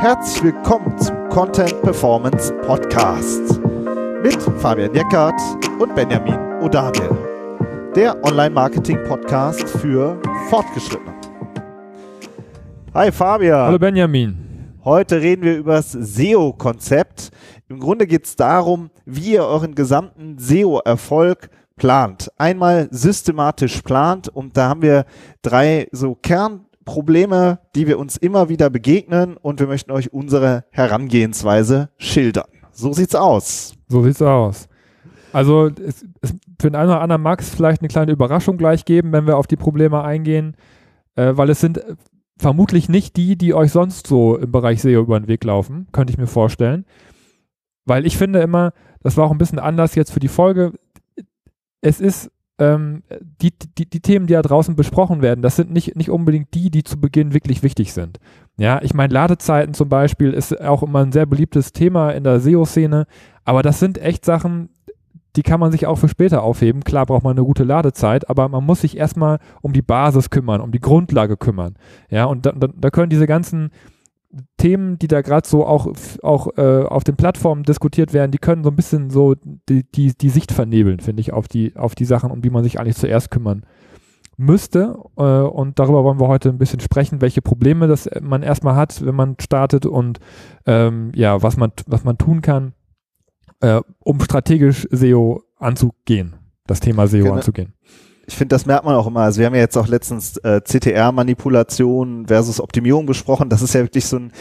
Herzlich willkommen zum Content Performance Podcast mit Fabian Jeckert und Benjamin Odamel, der Online-Marketing-Podcast für Fortgeschrittene. Hi Fabian. Hallo Benjamin. Heute reden wir über das SEO-Konzept. Im Grunde geht es darum, wie ihr euren gesamten SEO-Erfolg plant. Einmal systematisch plant und da haben wir drei so Kernprobleme, die wir uns immer wieder begegnen und wir möchten euch unsere Herangehensweise schildern. So sieht's aus. So sieht's aus. Also es, es, für den einen oder anderen mag es vielleicht eine kleine Überraschung gleich geben, wenn wir auf die Probleme eingehen, äh, weil es sind vermutlich nicht die, die euch sonst so im Bereich SEO über den Weg laufen, könnte ich mir vorstellen. Weil ich finde immer, das war auch ein bisschen anders jetzt für die Folge. Es ist ähm, die, die, die Themen, die da draußen besprochen werden, das sind nicht, nicht unbedingt die, die zu Beginn wirklich wichtig sind. Ja, ich meine, Ladezeiten zum Beispiel ist auch immer ein sehr beliebtes Thema in der SEO-Szene, aber das sind echt Sachen, die kann man sich auch für später aufheben. Klar braucht man eine gute Ladezeit, aber man muss sich erstmal um die Basis kümmern, um die Grundlage kümmern. Ja, und da, da, da können diese ganzen Themen, die da gerade so auch, auch äh, auf den Plattformen diskutiert werden, die können so ein bisschen so die, die, die Sicht vernebeln, finde ich, auf die, auf die Sachen, um die man sich eigentlich zuerst kümmern müsste. Äh, und darüber wollen wir heute ein bisschen sprechen, welche Probleme das man erstmal hat, wenn man startet und ähm, ja, was man, was man tun kann, äh, um strategisch SEO anzugehen, das Thema SEO genau. anzugehen. Ich finde, das merkt man auch immer. Also wir haben ja jetzt auch letztens äh, CTR-Manipulation versus Optimierung besprochen. Das ist ja wirklich so ein,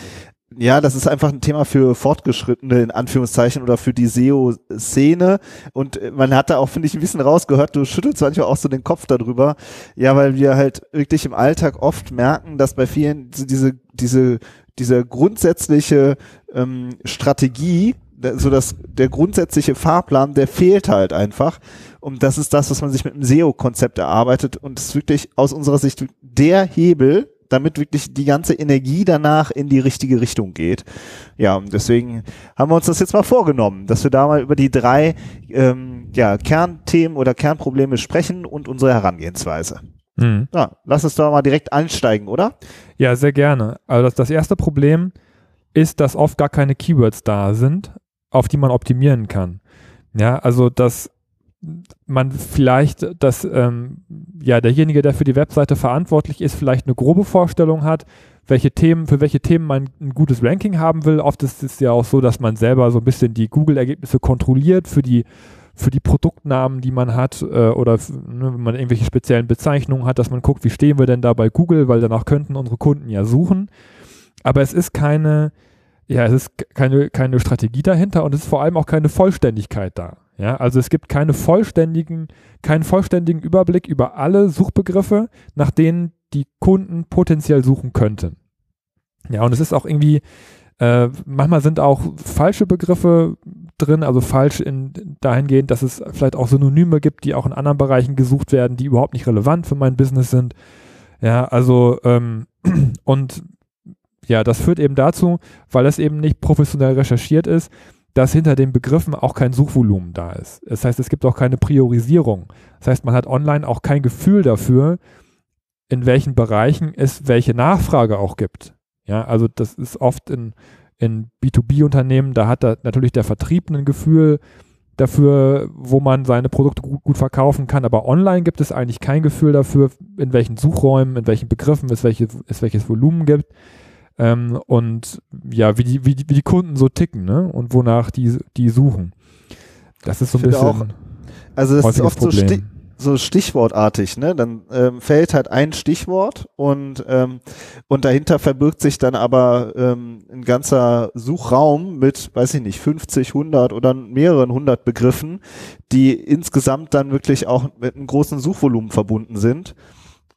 ja, das ist einfach ein Thema für Fortgeschrittene in Anführungszeichen oder für die SEO-Szene. Und man hat da auch, finde ich, ein bisschen rausgehört, du schüttelst manchmal auch so den Kopf darüber. Ja, weil wir halt wirklich im Alltag oft merken, dass bei vielen diese, diese, diese grundsätzliche ähm, Strategie so dass der grundsätzliche Fahrplan, der fehlt halt einfach. Und das ist das, was man sich mit dem SEO-Konzept erarbeitet. Und es ist wirklich aus unserer Sicht der Hebel, damit wirklich die ganze Energie danach in die richtige Richtung geht. Ja, und deswegen haben wir uns das jetzt mal vorgenommen, dass wir da mal über die drei ähm, ja, Kernthemen oder Kernprobleme sprechen und unsere Herangehensweise. Mhm. Ja, lass uns da mal direkt einsteigen, oder? Ja, sehr gerne. Also das, das erste Problem ist, dass oft gar keine Keywords da sind auf die man optimieren kann. Ja, also dass man vielleicht, dass ähm, ja derjenige, der für die Webseite verantwortlich ist, vielleicht eine grobe Vorstellung hat, welche Themen, für welche Themen man ein gutes Ranking haben will. Oft ist es ja auch so, dass man selber so ein bisschen die Google-Ergebnisse kontrolliert für die für die Produktnamen, die man hat, äh, oder ne, wenn man irgendwelche speziellen Bezeichnungen hat, dass man guckt, wie stehen wir denn da bei Google, weil danach könnten unsere Kunden ja suchen. Aber es ist keine, ja, es ist keine, keine Strategie dahinter und es ist vor allem auch keine Vollständigkeit da. Ja, also es gibt keine vollständigen, keinen vollständigen Überblick über alle Suchbegriffe, nach denen die Kunden potenziell suchen könnten. Ja, und es ist auch irgendwie, äh, manchmal sind auch falsche Begriffe drin, also falsch in, dahingehend, dass es vielleicht auch Synonyme gibt, die auch in anderen Bereichen gesucht werden, die überhaupt nicht relevant für mein Business sind. Ja, also ähm, und ja, das führt eben dazu, weil es eben nicht professionell recherchiert ist, dass hinter den Begriffen auch kein Suchvolumen da ist. Das heißt, es gibt auch keine Priorisierung. Das heißt, man hat online auch kein Gefühl dafür, in welchen Bereichen es welche Nachfrage auch gibt. Ja, also das ist oft in, in B2B-Unternehmen, da hat da natürlich der Vertrieb ein Gefühl dafür, wo man seine Produkte gut, gut, verkaufen kann, aber online gibt es eigentlich kein Gefühl dafür, in welchen Suchräumen, in welchen Begriffen es, welche, es welches Volumen gibt ähm, und ja, wie die, wie, die, wie die Kunden so ticken, ne? Und wonach die, die suchen. Das ist so ein bisschen. Auch, also das ist oft so, sti so stichwortartig, ne? Dann ähm, fällt halt ein Stichwort und ähm, und dahinter verbirgt sich dann aber ähm, ein ganzer Suchraum mit, weiß ich nicht, 50, 100 oder mehreren hundert Begriffen, die insgesamt dann wirklich auch mit einem großen Suchvolumen verbunden sind.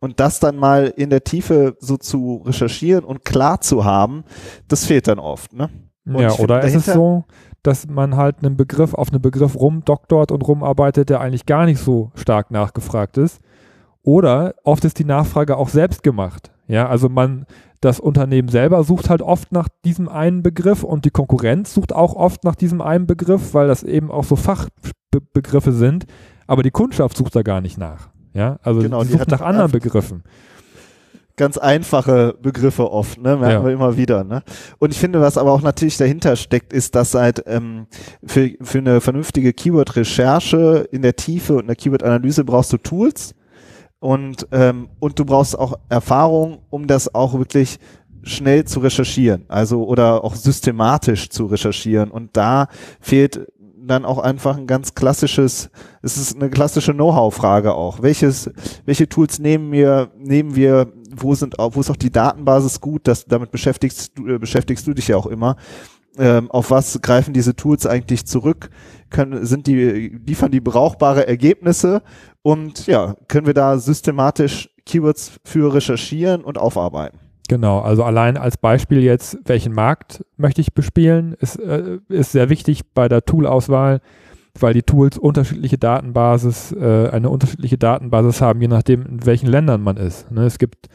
Und das dann mal in der Tiefe so zu recherchieren und klar zu haben, das fehlt dann oft, ne? Und ja, oder ist es so, dass man halt einen Begriff auf einen Begriff rumdoktort und rumarbeitet, der eigentlich gar nicht so stark nachgefragt ist. Oder oft ist die Nachfrage auch selbst gemacht. Ja, also man, das Unternehmen selber sucht halt oft nach diesem einen Begriff und die Konkurrenz sucht auch oft nach diesem einen Begriff, weil das eben auch so Fachbegriffe sind. Aber die Kundschaft sucht da gar nicht nach. Ja, also genau, die sucht nach anderen Begriffen. ganz einfache Begriffe oft, ne? merken Ja. wir immer wieder. Ne? Und ich finde, was aber auch natürlich dahinter steckt, ist, dass seit ähm, für, für eine vernünftige Keyword-Recherche in der Tiefe und eine Keyword-Analyse brauchst du Tools und, ähm, und du brauchst auch Erfahrung, um das auch wirklich schnell zu recherchieren, also oder auch systematisch zu recherchieren. Und da fehlt dann auch einfach ein ganz klassisches, es ist eine klassische Know-how-Frage auch. Welches, welche Tools nehmen wir, nehmen wir, wo sind, wo ist auch die Datenbasis gut, das, damit beschäftigst du, äh, beschäftigst du dich ja auch immer. Ähm, auf was greifen diese Tools eigentlich zurück? Können, sind die, liefern die brauchbare Ergebnisse? Und ja, können wir da systematisch Keywords für recherchieren und aufarbeiten? Genau, also allein als Beispiel jetzt, welchen Markt möchte ich bespielen, ist, äh, ist sehr wichtig bei der Toolauswahl, weil die Tools unterschiedliche Datenbasis, äh, eine unterschiedliche Datenbasis haben, je nachdem, in welchen Ländern man ist. Ne? Es gibt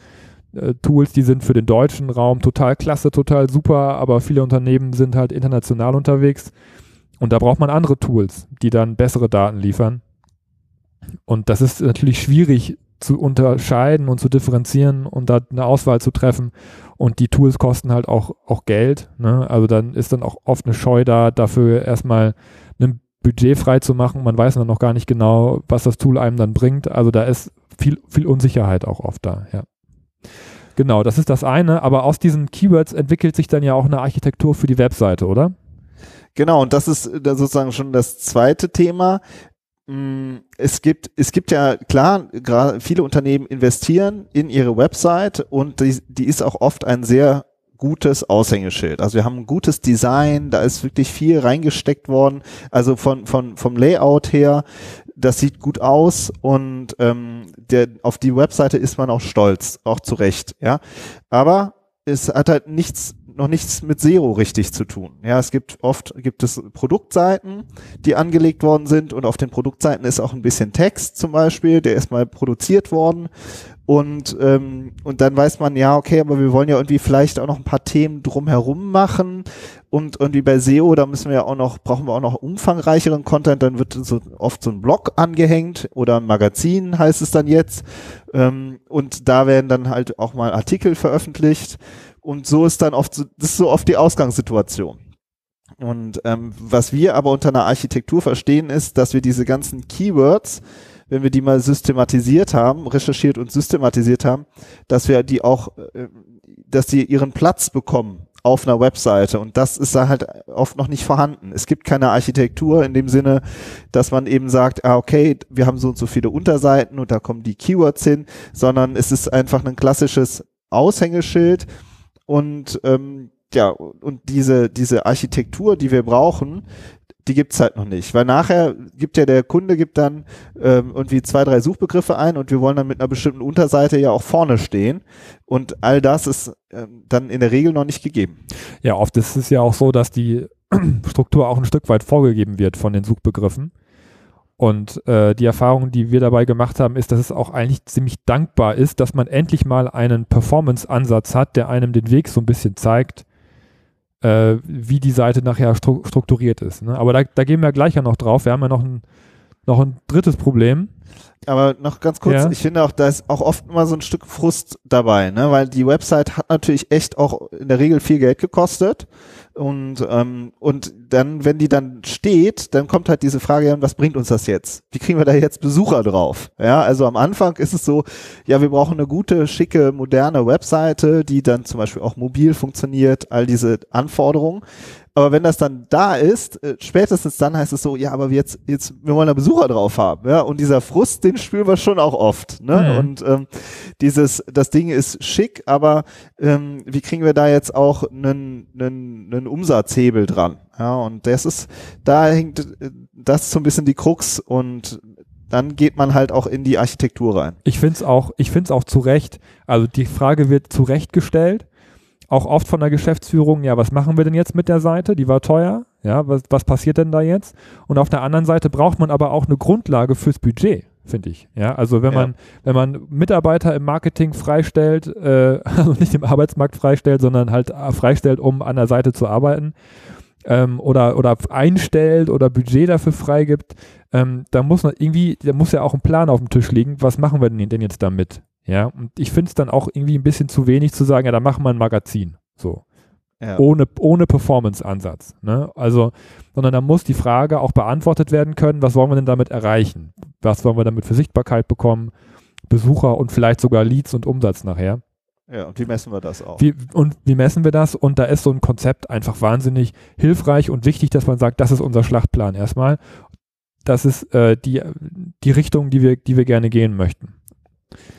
äh, Tools, die sind für den deutschen Raum total klasse, total super, aber viele Unternehmen sind halt international unterwegs und da braucht man andere Tools, die dann bessere Daten liefern. Und das ist natürlich schwierig zu unterscheiden und zu differenzieren und da eine Auswahl zu treffen. Und die Tools kosten halt auch, auch Geld. Ne? Also dann ist dann auch oft eine Scheu da, dafür erstmal ein Budget frei zu machen. Man weiß dann noch gar nicht genau, was das Tool einem dann bringt. Also da ist viel, viel Unsicherheit auch oft da, ja. Genau, das ist das eine, aber aus diesen Keywords entwickelt sich dann ja auch eine Architektur für die Webseite, oder? Genau, und das ist da sozusagen schon das zweite Thema. Mm, Es gibt, es gibt ja klar, gerade viele Unternehmen investieren in ihre Website und die, die ist auch oft ein sehr gutes Aushängeschild. Also wir haben ein gutes Design, da ist wirklich viel reingesteckt worden. Also von, von, vom Layout her, das sieht gut aus und ähm, der, auf die Webseite ist man auch stolz, auch zu Recht, ja. Aber es hat halt nichts, noch nichts mit SEO richtig zu tun. Ja, es gibt oft, gibt es Produktseiten, die angelegt worden sind und auf den Produktseiten ist auch ein bisschen Text zum Beispiel, der ist mal produziert worden und, ähm, und dann weiß man, ja, okay, aber wir wollen ja irgendwie vielleicht auch noch ein paar Themen drumherum machen und irgendwie bei SEO, da müssen wir ja auch noch, brauchen wir auch noch umfangreicheren Content, dann wird so oft so ein Blog angehängt oder ein Magazin heißt es dann jetzt ähm, und da werden dann halt auch mal Artikel veröffentlicht und so ist dann oft, so, das ist so oft die Ausgangssituation. Und ähm, was wir aber unter einer Architektur verstehen, ist, dass wir diese ganzen Keywords, wenn wir die mal systematisiert haben, recherchiert und systematisiert haben, dass wir die auch, äh, dass die ihren Platz bekommen auf einer Webseite und das ist da halt oft noch nicht vorhanden. Es gibt keine Architektur in dem Sinne, dass man eben sagt, ah, okay, wir haben so und so viele Unterseiten und da kommen die Keywords hin, sondern es ist einfach ein klassisches Aushängeschild und ähm, ja, und diese, diese Architektur, die wir brauchen, die gibt's halt noch nicht. Weil nachher gibt ja der Kunde gibt dann ähm, irgendwie zwei, drei Suchbegriffe ein und wir wollen dann mit einer bestimmten Unterseite ja auch vorne stehen. Und all das ist ähm, dann in der Regel noch nicht gegeben. Ja, oft ist es ja auch so, dass die Struktur auch ein Stück weit vorgegeben wird von den Suchbegriffen. Und äh, die Erfahrung, die wir dabei gemacht haben, ist, dass es auch eigentlich ziemlich dankbar ist, dass man endlich mal einen Performance-Ansatz hat, der einem den Weg so ein bisschen zeigt, äh, wie die Seite nachher stru strukturiert ist. Ne? Aber da, da gehen wir gleich ja noch drauf. Wir haben ja noch ein, noch ein drittes Problem. Aber noch ganz kurz, Ja. ich finde auch, da ist auch oft immer so ein Stück Frust dabei, ne? weil die Website hat natürlich echt auch in der Regel viel Geld gekostet. Und, ähm, und dann, wenn die dann steht, dann kommt halt diese Frage, was bringt uns das jetzt? Wie kriegen wir da jetzt Besucher drauf? Ja, also am Anfang ist es so, ja, wir brauchen eine gute, schicke, moderne Webseite, die dann zum Beispiel auch mobil funktioniert, all diese Anforderungen. Aber wenn das dann da ist, äh, spätestens dann heißt es so, ja, aber jetzt, jetzt, wir wollen da Besucher drauf haben, ja. Und dieser Frust, den spüren wir schon auch oft, ne? Mhm. Und ähm, dieses, das Ding ist schick, aber ähm, wie kriegen wir da jetzt auch einen, einen, einen Umsatzhebel dran? Ja, und das ist, da hängt äh, das so ein bisschen die Krux und dann geht man halt auch in die Architektur rein. Ich finde es auch, ich finde es auch zu Recht. Also die Frage wird zu Recht gestellt. Auch oft von der Geschäftsführung, ja, was machen wir denn jetzt mit der Seite? Die war teuer. Ja, was, was passiert denn da jetzt? Und auf der anderen Seite braucht man aber auch eine Grundlage fürs Budget, finde ich. Ja, also wenn Ja. man, wenn man Mitarbeiter im Marketing freistellt, äh, also nicht im Arbeitsmarkt freistellt, sondern halt äh, freistellt, um an der Seite zu arbeiten, ähm, oder, oder einstellt oder Budget dafür freigibt, ähm, da muss noch irgendwie, da muss ja auch ein Plan auf dem Tisch liegen, was machen wir denn, denn jetzt damit? Ja, und ich finde es dann auch irgendwie ein bisschen zu wenig zu sagen, ja, da machen wir ein Magazin. So. Ja. Ohne, ohne Performance-Ansatz. Ne? Also, sondern da muss die Frage auch beantwortet werden können, was wollen wir denn damit erreichen? Was wollen wir damit für Sichtbarkeit bekommen? Besucher und vielleicht sogar Leads und Umsatz nachher. Ja, und wie messen wir das auch? Wie, und wie messen wir das? Und da ist so ein Konzept einfach wahnsinnig hilfreich und wichtig, dass man sagt, das ist unser Schlachtplan erstmal. Das ist äh, die, die Richtung, die wir, die wir gerne gehen möchten.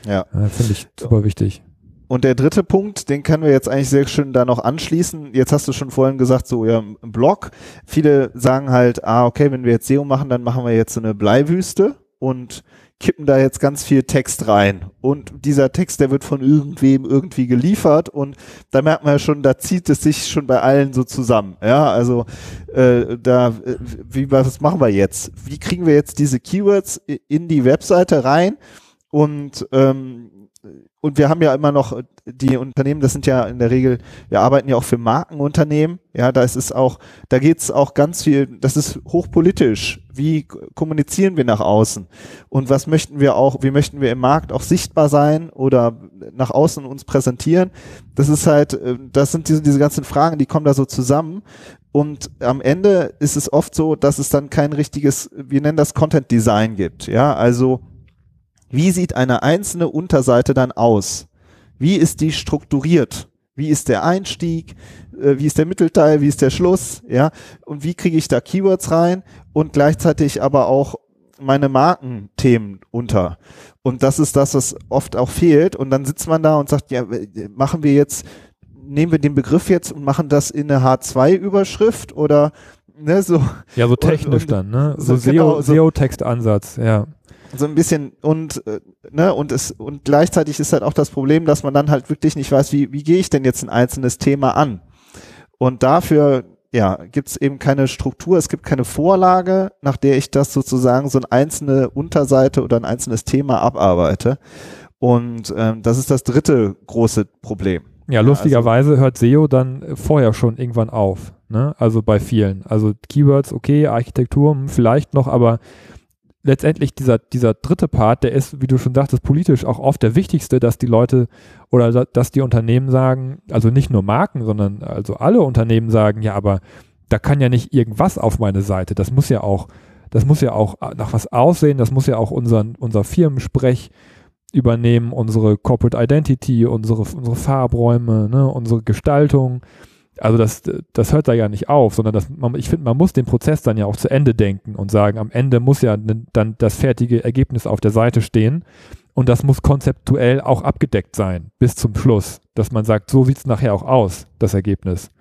Ja. Äh, Finde ich super wichtig. Und der dritte Punkt, den können wir jetzt eigentlich sehr schön da noch anschließen. Jetzt hast du schon vorhin gesagt, so ja, im Blog. Viele sagen halt, ah, okay, wenn wir jetzt SEO machen, dann machen wir jetzt so eine Bleiwüste und kippen da jetzt ganz viel Text rein. Und dieser Text, der wird von irgendwem irgendwie geliefert und da merkt man ja schon, da zieht es sich schon bei allen so zusammen. Ja, also äh, da, äh, wie was machen wir jetzt? Wie kriegen wir jetzt diese Keywords in die Webseite rein? Und ähm, und wir haben ja immer noch die Unternehmen, das sind ja in der Regel, wir arbeiten ja auch für Markenunternehmen, ja, da ist es auch, da geht es auch ganz viel, das ist hochpolitisch. Wie kommunizieren wir nach außen? Und was möchten wir auch, wie möchten wir im Markt auch sichtbar sein oder nach außen uns präsentieren? Das ist halt, äh, das sind diese, diese ganzen Fragen, die kommen da so zusammen. Und am Ende ist es oft so, dass es dann kein richtiges, wir nennen das Content Design gibt, ja, also wie sieht eine einzelne Unterseite dann aus? Wie ist die strukturiert? Wie ist der Einstieg? Äh, wie ist der Mittelteil? Wie ist der Schluss? Ja. Und wie kriege ich da Keywords rein? Und gleichzeitig aber auch meine Markenthemen unter. Und das ist das, was oft auch fehlt. Und dann sitzt man da und sagt, ja, machen wir jetzt, nehmen wir den Begriff jetzt und machen das in eine H2-Überschrift oder ne, so. Ja, so technisch und, dann, ne? so So, genau, so- SEO-Textansatz, ja. So ein bisschen und äh, ne und es und gleichzeitig ist halt auch das Problem, dass man dann halt wirklich nicht weiß, wie wie gehe ich denn jetzt ein einzelnes Thema an? Und dafür ja, gibt es eben keine Struktur, es gibt keine Vorlage, nach der ich das sozusagen so eine einzelne Unterseite oder ein einzelnes Thema abarbeite. Und ähm, das ist das dritte große Problem. Ja, lustigerweise hört SEO dann vorher schon irgendwann auf. Ne? Also bei vielen. Also Keywords, okay, Architektur hm, vielleicht noch, aber letztendlich dieser, dieser dritte Part, der ist, wie du schon sagtest, politisch auch oft der wichtigste, dass die Leute oder da- dass die Unternehmen sagen, also nicht nur Marken, sondern also alle Unternehmen sagen, ja, aber da kann ja nicht irgendwas auf meine Seite. Das muss ja auch, das muss ja auch nach was aussehen, das muss ja auch unseren, unser Firmensprech übernehmen, unsere Corporate Identity, unsere, unsere Farbräume, ne, unsere Gestaltung. Also das, das hört da ja nicht auf, sondern das, man, ich finde, man muss den Prozess dann ja auch zu Ende denken und sagen, am Ende muss ja n- dann das fertige Ergebnis auf der Seite stehen und das muss konzeptuell auch abgedeckt sein bis zum Schluss, dass man sagt, so sieht es nachher auch aus, das Ergebnis.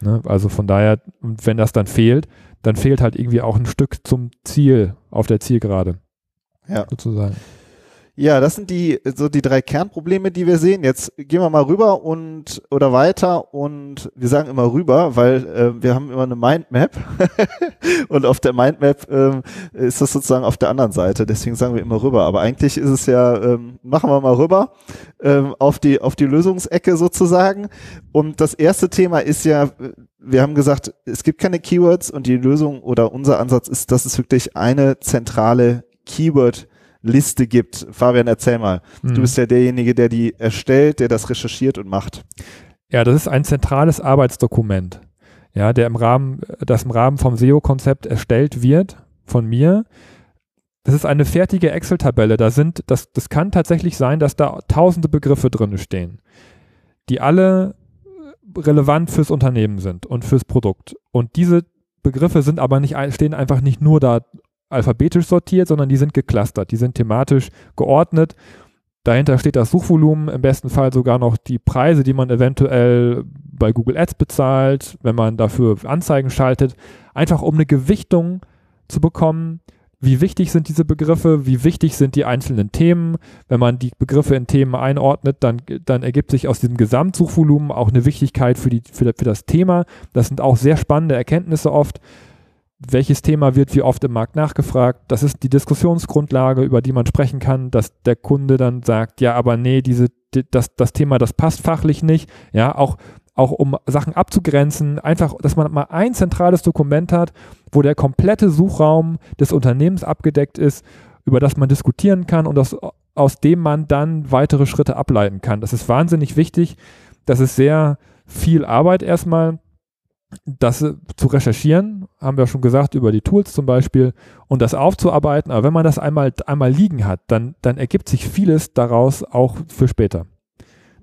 Ne? Also von daher, und wenn das dann fehlt, dann fehlt halt irgendwie auch ein Stück zum Ziel auf der Zielgerade. Ja. Sozusagen. Ja, das sind die so die drei Kernprobleme, die wir sehen. Jetzt gehen wir mal rüber und oder weiter und wir sagen immer rüber, weil äh, wir haben immer eine Mindmap und auf der Mindmap ähm, ist das sozusagen auf der anderen Seite. Deswegen sagen wir immer rüber. Aber eigentlich ist es ja ähm, machen wir mal rüber ähm, auf die auf die Lösungsecke sozusagen. Und das erste Thema ist ja äh, wir haben gesagt, es gibt keine Keywords und die Lösung oder unser Ansatz ist, dass es wirklich eine zentrale Keyword Liste gibt. Fabian, erzähl mal. Mhm. Du bist ja derjenige, der die erstellt, der das recherchiert und macht. Ja, das ist ein zentrales Arbeitsdokument, ja, der im Rahmen, das im Rahmen vom SEO-Konzept erstellt wird von mir. Das ist eine fertige Excel-Tabelle. Da sind, das, das kann tatsächlich sein, dass da tausende Begriffe drin stehen, die alle relevant fürs Unternehmen sind und fürs Produkt. Und diese Begriffe sind aber nicht, stehen einfach nicht nur da alphabetisch sortiert, sondern die sind geclustert, die sind thematisch geordnet. Dahinter steht das Suchvolumen, im besten Fall sogar noch die Preise, die man eventuell bei Google Ads bezahlt, wenn man dafür Anzeigen schaltet, einfach um eine Gewichtung zu bekommen. Wie wichtig sind diese Begriffe? Wie wichtig sind die einzelnen Themen? Wenn man die Begriffe in Themen einordnet, dann, dann ergibt sich aus diesem Gesamtsuchvolumen auch eine Wichtigkeit für, die, für, für das Thema. Das sind auch sehr spannende Erkenntnisse oft welches Thema wird wie oft im Markt nachgefragt. Das ist die Diskussionsgrundlage, über die man sprechen kann, dass der Kunde dann sagt, ja, aber nee, diese, di- das, das Thema, das passt fachlich nicht. Ja, auch, auch um Sachen abzugrenzen, einfach, dass man mal ein zentrales Dokument hat, wo der komplette Suchraum des Unternehmens abgedeckt ist, über das man diskutieren kann und das aus dem man dann weitere Schritte ableiten kann. Das ist wahnsinnig wichtig. Das ist sehr viel Arbeit erstmal, das äh, zu recherchieren, haben wir schon gesagt, über die Tools zum Beispiel, und das aufzuarbeiten. Aber wenn man das einmal, einmal liegen hat, dann, dann ergibt sich vieles daraus auch für später.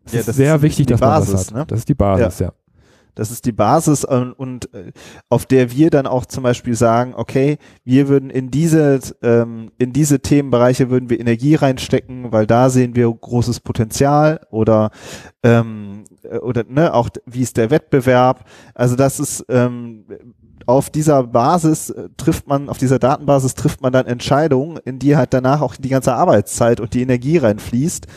Das ja, ist sehr ist wichtig, dass Basis, man das hat. Ne? Das ist die Basis, ja. ja. Das ist die Basis und, und äh, auf der wir dann auch zum Beispiel sagen, okay, wir würden in diese, ähm, in diese Themenbereiche würden wir Energie reinstecken, weil da sehen wir großes Potenzial oder ähm, äh, oder ne, auch wie ist der Wettbewerb. Also das ist ähm, auf dieser Basis äh, trifft man, auf dieser Datenbasis trifft man dann Entscheidungen, in die halt danach auch die ganze Arbeitszeit und die Energie reinfließt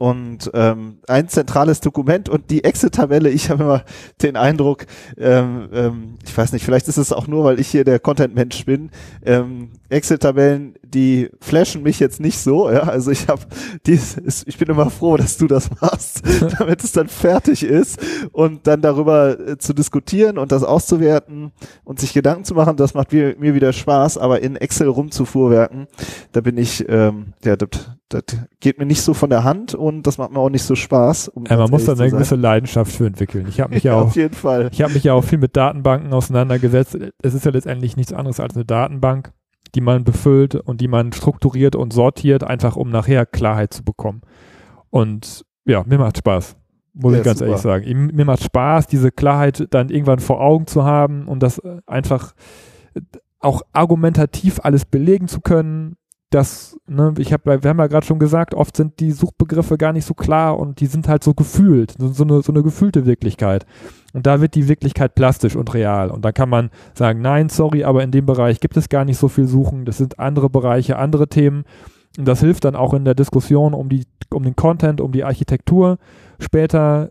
und ähm, ein zentrales Dokument und die Excel-Tabelle. Ich habe immer den Eindruck, ähm, ähm, ich weiß nicht, vielleicht ist es auch nur, weil ich hier der Content-Mensch bin. Ähm, Excel-Tabellen, die flashen mich jetzt nicht so. Ja, also ich habe ich bin immer froh, dass du das machst, damit es dann fertig ist und dann darüber äh, zu diskutieren und das auszuwerten und sich Gedanken zu machen. Das macht mir, mir wieder Spaß, aber in Excel rumzufuhrwerken, da bin ich, ähm, ja, das, das geht mir nicht so von der Hand und das macht mir auch nicht so Spaß. Um ja, man muss da eine gewisse Leidenschaft für entwickeln. Ich habe mich ja, ja, auch, auf jeden Fall. Ich habe mich ja auch viel mit Datenbanken auseinandergesetzt. Es ist ja letztendlich nichts anderes als eine Datenbank, die man befüllt und die man strukturiert und sortiert, einfach um nachher Klarheit zu bekommen. Und ja, mir macht Spaß. Muss ja, ich ganz super. ehrlich sagen. Mir macht Spaß, diese Klarheit dann irgendwann vor Augen zu haben und das einfach auch argumentativ alles belegen zu können, das, ne, ich habe, wir haben ja gerade schon gesagt, oft sind die Suchbegriffe gar nicht so klar und die sind halt so gefühlt, so, eine, so eine gefühlte Wirklichkeit. Und da wird die Wirklichkeit plastisch und real. Und dann kann man sagen, nein, sorry, aber in dem Bereich gibt es gar nicht so viel Suchen. Das sind andere Bereiche, andere Themen. Und das hilft dann auch in der Diskussion um die, um den Content, um die Architektur später,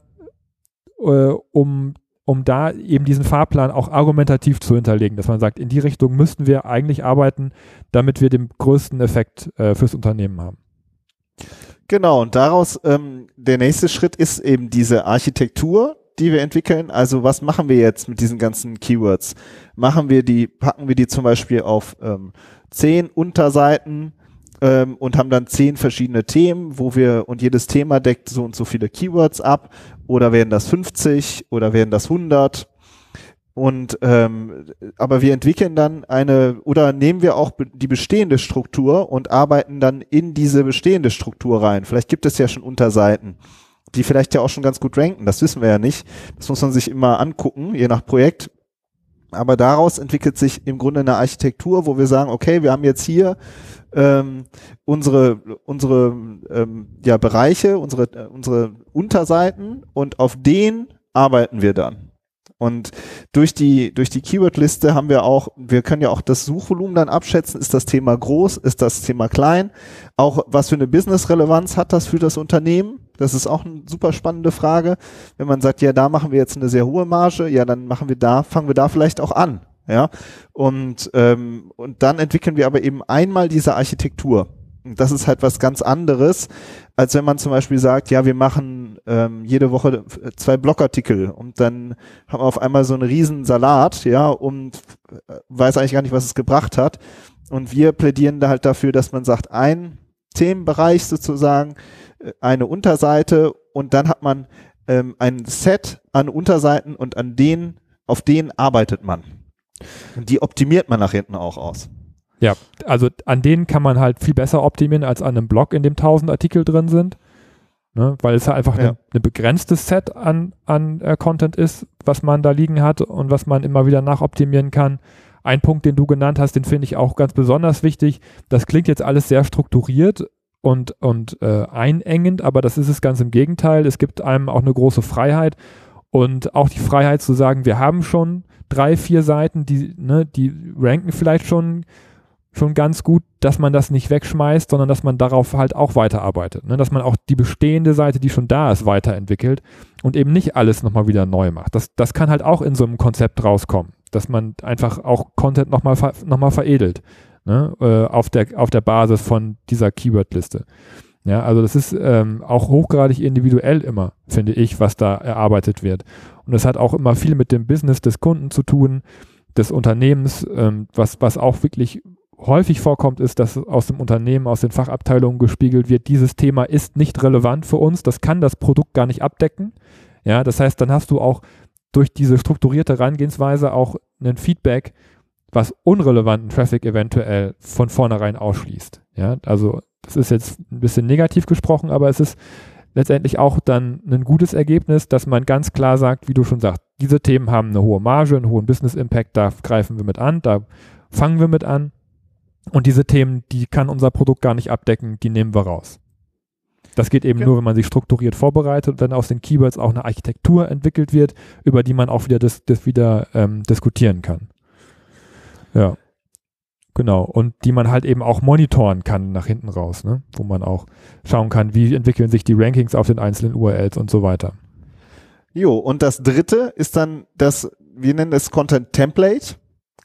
äh, um um da eben diesen Fahrplan auch argumentativ zu hinterlegen, dass man sagt, in die Richtung müssten wir eigentlich arbeiten, damit wir den größten Effekt äh, fürs Unternehmen haben. Genau, und daraus ähm, der nächste Schritt ist eben diese Architektur, die wir entwickeln. Also was machen wir jetzt mit diesen ganzen Keywords? Machen wir die, packen wir die zum Beispiel auf ähm, zehn Unterseiten ähm, und haben dann zehn verschiedene Themen, wo wir, und jedes Thema deckt so und so viele Keywords ab, oder werden das 50 oder werden das 100? Und ähm, aber wir entwickeln dann eine oder nehmen wir auch die bestehende Struktur und arbeiten dann in diese bestehende Struktur rein. Vielleicht gibt es ja schon Unterseiten, die vielleicht ja auch schon ganz gut ranken. Das wissen wir ja nicht. Das muss man sich immer angucken, je nach Projekt. Aber daraus entwickelt sich im Grunde eine Architektur, wo wir sagen, okay, wir haben jetzt hier ähm, unsere unsere ähm, ja Bereiche, unsere äh, unsere Unterseiten und auf denen arbeiten wir dann. Und durch die, durch die Keywordliste haben wir auch, wir können ja auch das Suchvolumen dann abschätzen. Ist das Thema groß? Ist das Thema klein? Auch was für eine Business-Relevanz hat das für das Unternehmen? Das ist auch eine super spannende Frage. Wenn man sagt, ja, da machen wir jetzt eine sehr hohe Marge, ja, dann machen wir da, fangen wir da vielleicht auch an. Ja, und, ähm, und dann entwickeln wir aber eben einmal diese Architektur. Und das ist halt was ganz anderes, als wenn man zum Beispiel sagt, ja, wir machen ähm, jede Woche zwei Blogartikel und dann haben wir auf einmal so einen riesen Salat, ja, und weiß eigentlich gar nicht, was es gebracht hat. Und wir plädieren da halt dafür, dass man sagt, ein Themenbereich sozusagen, äh, eine Unterseite und dann hat man ähm, ein Set an Unterseiten und an denen, auf denen arbeitet man. Und die optimiert man nach hinten auch aus. Ja, also an denen kann man halt viel besser optimieren als an einem Blog, in dem tausend Artikel drin sind. Ne, weil es ja einfach ja. ein ne begrenztes Set an, an äh, Content ist, was man da liegen hat und was man immer wieder nachoptimieren kann. Ein Punkt, den du genannt hast, den finde ich auch ganz besonders wichtig. Das klingt jetzt alles sehr strukturiert und, und äh, einengend, aber das ist es ganz im Gegenteil. Es gibt einem auch eine große Freiheit und auch die Freiheit zu sagen, wir haben schon drei, vier Seiten, die, ne, die ranken vielleicht schon, schon ganz gut, dass man das nicht wegschmeißt, sondern dass man darauf halt auch weiterarbeitet. Ne? Dass man auch die bestehende Seite, die schon da ist, weiterentwickelt und eben nicht alles nochmal wieder neu macht. Das, das kann halt auch in so einem Konzept rauskommen, dass man einfach auch Content nochmal noch mal veredelt. Ne? Äh, auf, der, auf der Basis von dieser Keyword-Liste. Ja, also das ist ähm, auch hochgradig individuell immer, finde ich, was da erarbeitet wird. Und das hat auch immer viel mit dem Business des Kunden zu tun, des Unternehmens, ähm, was, was auch wirklich häufig vorkommt, ist, dass aus dem Unternehmen, aus den Fachabteilungen gespiegelt wird, dieses Thema ist nicht relevant für uns, das kann das Produkt gar nicht abdecken. Ja, das heißt, dann hast du auch durch diese strukturierte Herangehensweise auch ein Feedback, was unrelevanten Traffic eventuell von vornherein ausschließt. Ja, also das ist jetzt ein bisschen negativ gesprochen, aber es ist letztendlich auch dann ein gutes Ergebnis, dass man ganz klar sagt, wie du schon sagst, diese Themen haben eine hohe Marge, einen hohen Business Impact, da greifen wir mit an, da fangen wir mit an. Und diese Themen, die kann unser Produkt gar nicht abdecken, die nehmen wir raus. Das geht eben ja. nur, wenn man sich strukturiert vorbereitet und dann aus den Keywords auch eine Architektur entwickelt wird, über die man auch wieder das, das wieder ähm, diskutieren kann. Ja. Genau. Und die man halt eben auch monitoren kann nach hinten raus, ne? Wo man auch schauen kann, wie entwickeln sich die Rankings auf den einzelnen URLs und so weiter. Jo, und das dritte ist dann das, wir nennen es Content Template.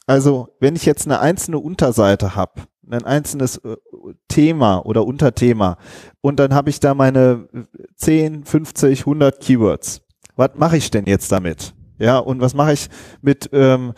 Also, wenn ich jetzt eine einzelne Unterseite habe, ein einzelnes äh, Thema oder Unterthema und dann habe ich da meine 10, 50, 100 Keywords. Was mache ich denn jetzt damit? Ja, und was mache ich mit, ähm,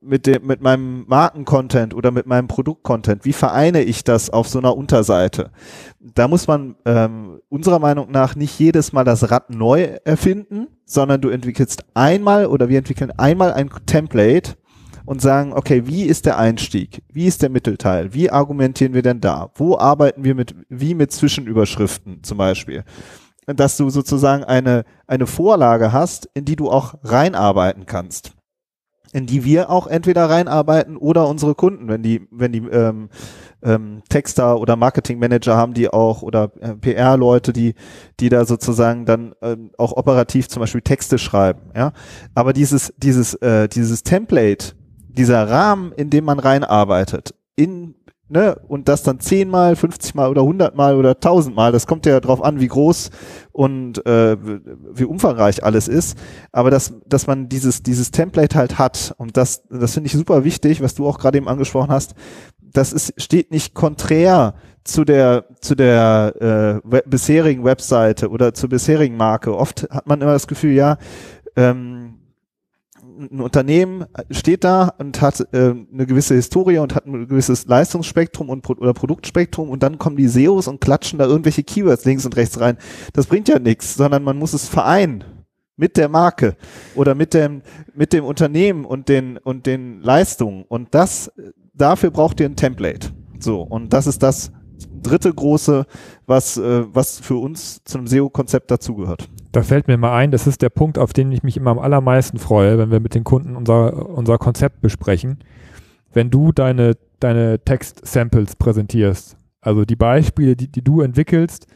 mit, dem, mit meinem Markencontent oder mit meinem Produktcontent? Wie vereine ich das auf so einer Unterseite? Da muss man ähm, unserer Meinung nach nicht jedes Mal das Rad neu erfinden, sondern du entwickelst einmal oder wir entwickeln einmal ein Template und sagen, okay, wie ist der Einstieg? Wie ist der Mittelteil? Wie argumentieren wir denn da? Wo arbeiten wir mit, wie mit Zwischenüberschriften zum Beispiel? Dass du sozusagen eine, eine Vorlage hast, in die du auch reinarbeiten kannst. In die wir auch entweder reinarbeiten oder unsere Kunden, wenn die, wenn die ähm, ähm, Texter oder Marketingmanager haben, die auch oder äh, PR-Leute, die, die da sozusagen dann ähm, auch operativ zum Beispiel Texte schreiben. Ja, aber dieses dieses äh, dieses Template dieser Rahmen, in dem man reinarbeitet, in Ne, und das dann zehnmal, 50 Mal oder 100 Mal oder 1000 Mal, das kommt ja drauf an, wie groß und äh, wie umfangreich alles ist, aber dass, dass man dieses, dieses Template halt hat und das, das finde ich super wichtig, was du auch gerade eben angesprochen hast, das ist, steht nicht konträr zu der, zu der äh, bisherigen Webseite oder zur bisherigen Marke. Oft hat man immer das Gefühl, ja, ähm, ein Unternehmen steht da und hat äh, eine gewisse Historie und hat ein gewisses Leistungsspektrum und oder Produktspektrum und dann kommen die SEOs und klatschen da irgendwelche Keywords links und rechts rein. Das bringt ja nichts, sondern man muss es vereinen mit der Marke oder mit dem mit dem Unternehmen und den und den Leistungen und das dafür braucht ihr ein Template. So und das ist das dritte große, was äh, was für uns zu einem SEO-Konzept dazugehört. Da fällt mir mal ein, das ist der Punkt, auf den ich mich immer am allermeisten freue, wenn wir mit den Kunden unser, unser Konzept besprechen. Wenn du deine, deine Text-Samples präsentierst, also die Beispiele, die, die du entwickelst,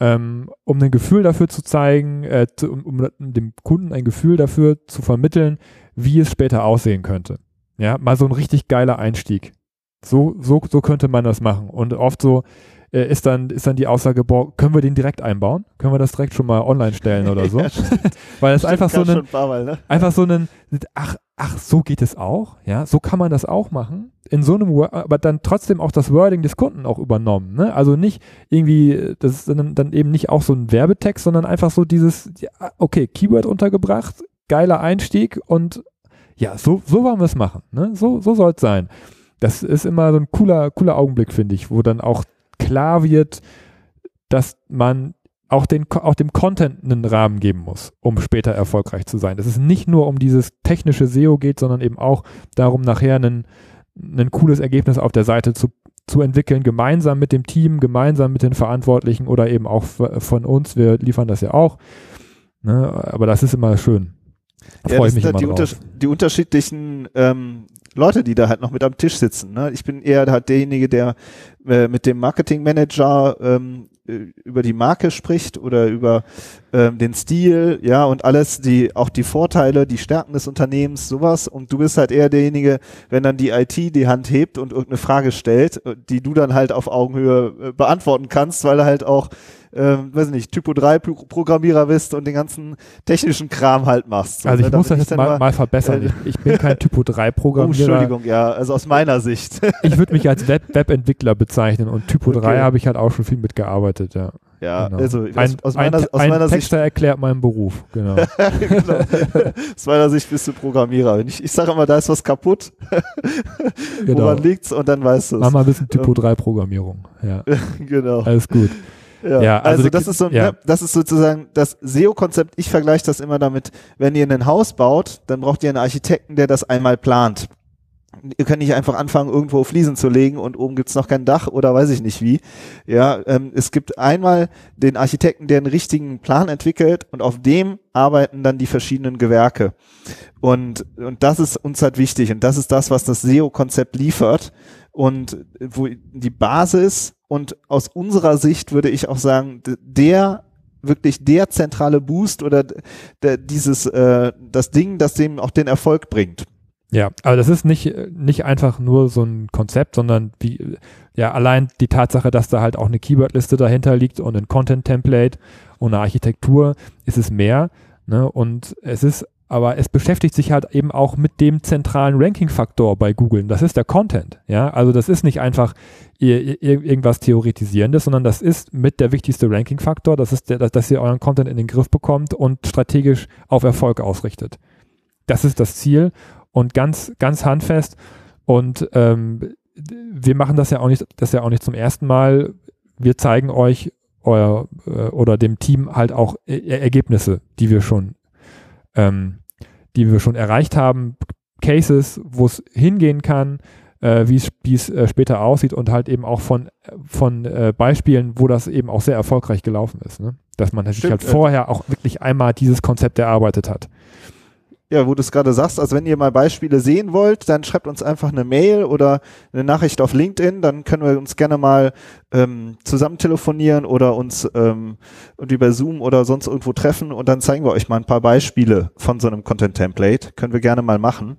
ähm, um ein Gefühl dafür zu zeigen, äh, zu, um, um, dem Kunden ein Gefühl dafür zu vermitteln, wie es später aussehen könnte. Ja, mal so ein richtig geiler Einstieg. So, so, so könnte man das machen. Und oft so, äh, ist, dann, ist dann die Aussage, boah, können wir den direkt einbauen? Können wir das direkt schon mal online stellen oder so? ja, Weil es einfach so ein, mal, ne? einfach so ein, ach, ach, so geht es auch, ja, so kann man das auch machen. In so einem, aber dann trotzdem auch das Wording des Kunden auch übernommen, ne? Also nicht irgendwie, das ist dann, dann eben nicht auch so ein Werbetext, sondern einfach so dieses, okay, Keyword untergebracht, geiler Einstieg und ja, so, so wollen wir es machen, ne? So, so soll es sein. Das ist immer so ein cooler, cooler Augenblick, finde ich, wo dann auch klar wird, dass man auch, den, auch dem Content einen Rahmen geben muss, um später erfolgreich zu sein. Dass es nicht nur um dieses technische SEO geht, sondern eben auch darum, nachher ein, ein cooles Ergebnis auf der Seite zu, zu entwickeln, gemeinsam mit dem Team, gemeinsam mit den Verantwortlichen oder eben auch von uns. Wir liefern das ja auch. Ne? Aber das ist immer schön. Da ja, freue ich mich immer die, drauf. Unter die unterschiedlichen ähm, Leute, die da halt noch mit am Tisch sitzen. Ne? Ich bin eher halt derjenige, der äh, mit dem Marketingmanager ähm, äh, über die Marke spricht oder über ähm, den Stil, ja, und alles, die, auch die Vorteile, die Stärken des Unternehmens, sowas. Und du bist halt eher derjenige, wenn dann die IT die Hand hebt und irgendeine Frage stellt, äh, die du dann halt auf Augenhöhe äh, beantworten kannst, weil halt auch ähm, weiß nicht, Typo 3 Programmierer bist und den ganzen technischen Kram halt machst. Also ich ne? muss das jetzt mal, mal verbessern. Äh, ich bin kein Typo 3 Programmierer. Oh, Entschuldigung, ja, also aus meiner Sicht. ich würde mich als Web Webentwickler bezeichnen und Typo okay. 3 habe ich halt auch schon viel mitgearbeitet, ja. Ja, Genau. also Ein, aus, aus ein, meiner, aus ein meiner Sicht Texter erklärt meinen Beruf, genau. genau. Aus meiner Sicht bist du Programmierer. Ich, ich sage immer, da ist was kaputt, genau. woran liegt's und dann weißt du Mach es. mal ein bisschen Typo Ähm. 3 Programmierung. Ja, genau. alles gut. Ja, Ja, also, also das ist so, ja. ne, das ist sozusagen das SEO-Konzept. Ich vergleiche das immer damit, wenn ihr ein Haus baut, dann braucht ihr einen Architekten, der das einmal plant. Ihr könnt nicht einfach anfangen, irgendwo Fliesen zu legen und oben gibt's noch kein Dach oder weiß ich nicht wie. Ja, ähm, es gibt einmal den Architekten, der einen richtigen Plan entwickelt und auf dem arbeiten dann die verschiedenen Gewerke. Und, und das ist uns halt wichtig und das ist das, was das SEO-Konzept liefert und wo die Basis und aus unserer Sicht würde ich auch sagen, der wirklich der zentrale Boost oder der, dieses äh, das Ding, das dem auch den Erfolg bringt. Ja, aber das ist nicht, nicht einfach nur so ein Konzept, sondern wie, ja, allein die Tatsache, dass da halt auch eine Keywordliste dahinter liegt und ein Content-Template und eine Architektur, ist es mehr. Ne? Und es ist, aber es beschäftigt sich halt eben auch mit dem zentralen Ranking-Faktor bei Google. Das ist der Content. Ja, also das ist nicht einfach ir ir irgendwas Theoretisierendes, sondern das ist mit der wichtigste Ranking-Faktor. Das ist der, dass, ihr euren Content in den Griff bekommt und strategisch auf Erfolg ausrichtet. Das ist das Ziel und ganz, ganz handfest. Und ähm, wir machen das ja auch nicht, das ja auch nicht zum ersten Mal. Wir zeigen euch euer äh, oder dem Team halt auch er Ergebnisse, die wir schon, ähm, die wir schon erreicht haben, Cases, wo es hingehen kann, äh, wie es wie es äh, später aussieht und halt eben auch von von äh, Beispielen, wo das eben auch sehr erfolgreich gelaufen ist, ne? dass man sich Stimmt, halt äh, vorher auch wirklich einmal dieses Konzept erarbeitet hat. Ja, wo du es gerade sagst, also wenn ihr mal Beispiele sehen wollt, dann schreibt uns einfach eine Mail oder eine Nachricht auf LinkedIn, dann können wir uns gerne mal ähm, zusammen telefonieren oder uns ähm, und über Zoom oder sonst irgendwo treffen und dann zeigen wir euch mal ein paar Beispiele von so einem Content Template. Können wir gerne mal machen.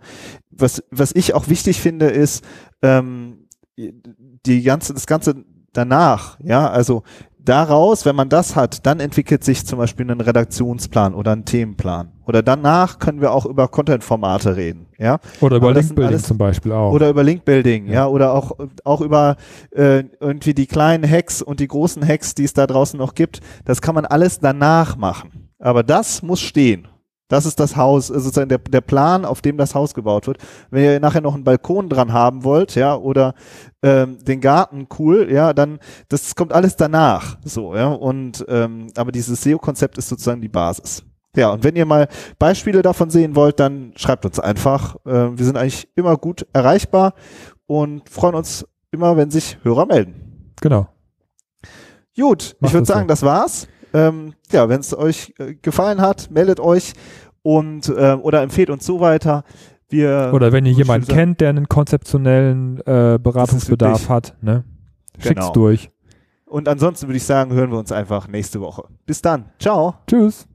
Was, was ich auch wichtig finde, ist ähm, die ganze, das Ganze danach, ja, also daraus, wenn man das hat, dann entwickelt sich zum Beispiel ein Redaktionsplan oder ein Themenplan. Oder danach können wir auch über Content-Formate reden, ja. Oder über Linkbuilding zum Beispiel auch. Oder über Linkbuilding, ja, Ja. oder auch, auch über äh, irgendwie die kleinen Hacks und die großen Hacks, die es da draußen noch gibt. Das kann man alles danach machen. Aber das muss stehen. Das ist das Haus, sozusagen der, der Plan, auf dem das Haus gebaut wird. Wenn ihr nachher noch einen Balkon dran haben wollt, ja, oder ähm, den Garten cool, ja, dann das kommt alles danach. So, ja. Und ähm, aber dieses SEO-Konzept ist sozusagen die Basis. Ja, und wenn ihr mal Beispiele davon sehen wollt, dann schreibt uns einfach. Äh, wir sind eigentlich immer gut erreichbar und freuen uns immer, wenn sich Hörer melden. genau. Gut, Macht ich würde das so. sagen, das war's. Ähm, ja, wenn es euch äh, gefallen hat, meldet euch und äh, oder empfehlt uns so weiter. Wir Oder wenn ihr jemanden sagen. kennt, der einen konzeptionellen äh, Beratungsbedarf wirklich- hat, ne? Schickt's Genau. durch. und ansonsten würde ich sagen, hören wir uns einfach nächste Woche. Bis dann. Ciao. Tschüss.